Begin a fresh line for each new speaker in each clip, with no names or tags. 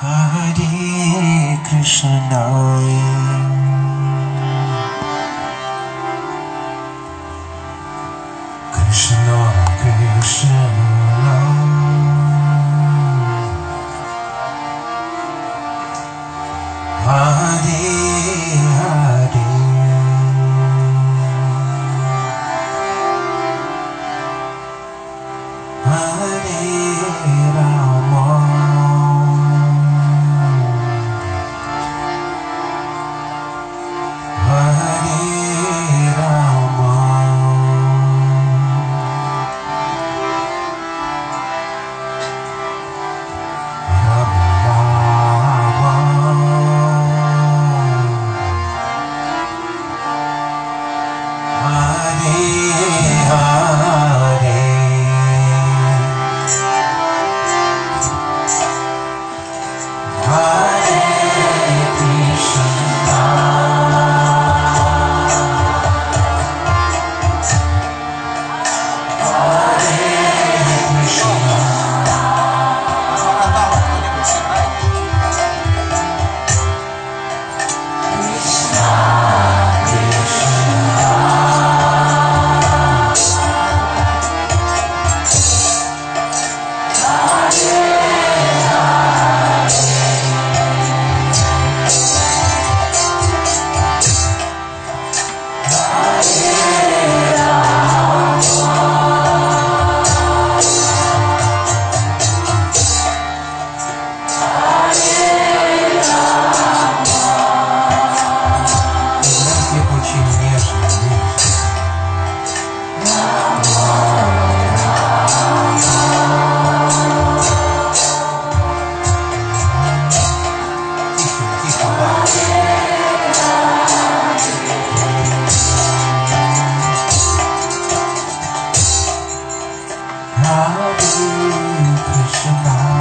Hare Krishna. Krishna, Krishna. chamar.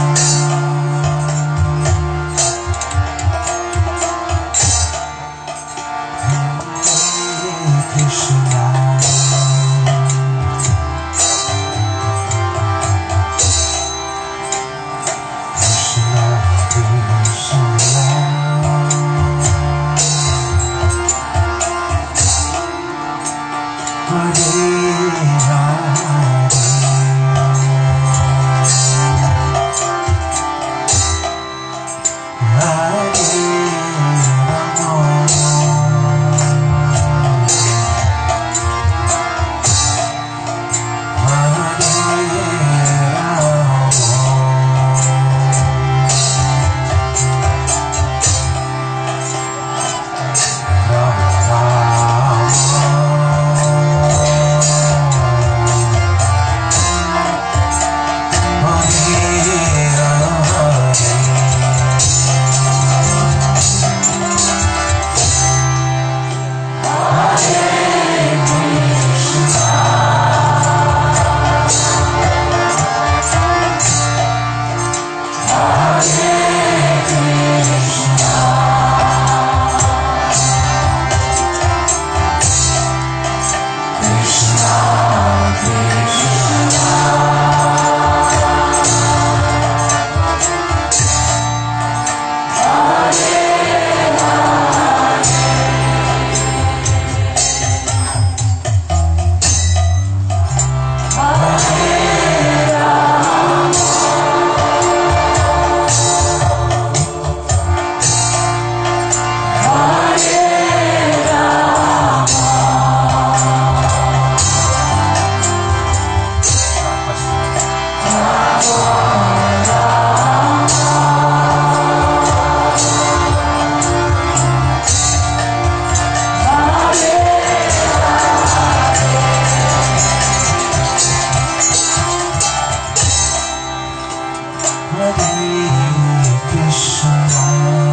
给你一个眼神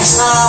Krishna